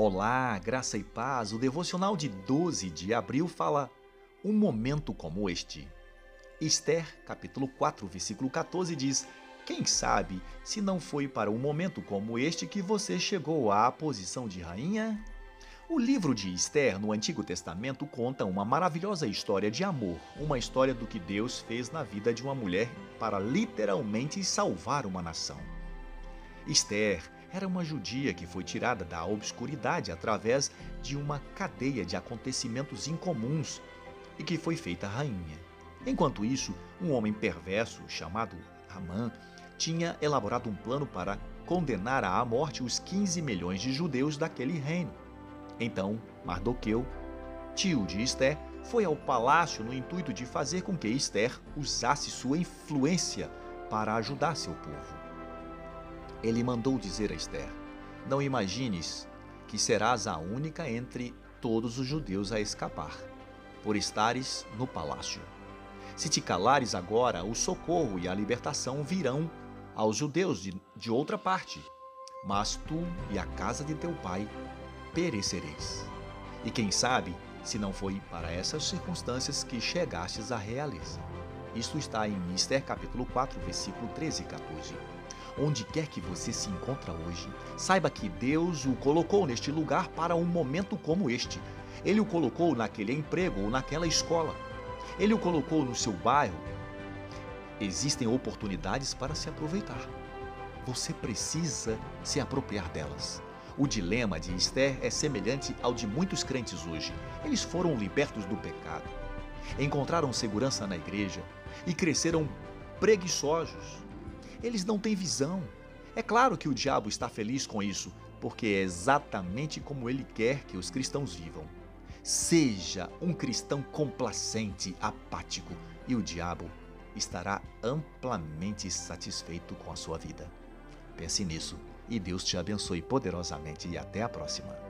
Olá, graça e paz. O devocional de 12 de abril fala um momento como este. Esther, capítulo 4, versículo 14 diz: Quem sabe se não foi para um momento como este que você chegou à posição de rainha? O livro de Esther no Antigo Testamento conta uma maravilhosa história de amor, uma história do que Deus fez na vida de uma mulher para literalmente salvar uma nação. Esther era uma judia que foi tirada da obscuridade através de uma cadeia de acontecimentos incomuns e que foi feita rainha. Enquanto isso, um homem perverso chamado Amã tinha elaborado um plano para condenar à morte os 15 milhões de judeus daquele reino. Então, Mardoqueu, tio de Esther, foi ao palácio no intuito de fazer com que Esther usasse sua influência para ajudar seu povo. Ele mandou dizer a Esther: Não imagines que serás a única entre todos os judeus a escapar, por estares no palácio. Se te calares agora, o socorro e a libertação virão aos judeus de, de outra parte, mas tu e a casa de teu pai perecereis. E quem sabe se não foi para essas circunstâncias que chegastes à realeza. Isto está em Esther capítulo 4, versículo 13 e 14. Onde quer que você se encontra hoje, saiba que Deus o colocou neste lugar para um momento como este. Ele o colocou naquele emprego ou naquela escola. Ele o colocou no seu bairro. Existem oportunidades para se aproveitar. Você precisa se apropriar delas. O dilema de Esther é semelhante ao de muitos crentes hoje. Eles foram libertos do pecado, encontraram segurança na igreja e cresceram preguiçosos eles não têm visão. É claro que o diabo está feliz com isso, porque é exatamente como ele quer que os cristãos vivam. Seja um cristão complacente, apático, e o diabo estará amplamente satisfeito com a sua vida. Pense nisso e Deus te abençoe poderosamente e até a próxima.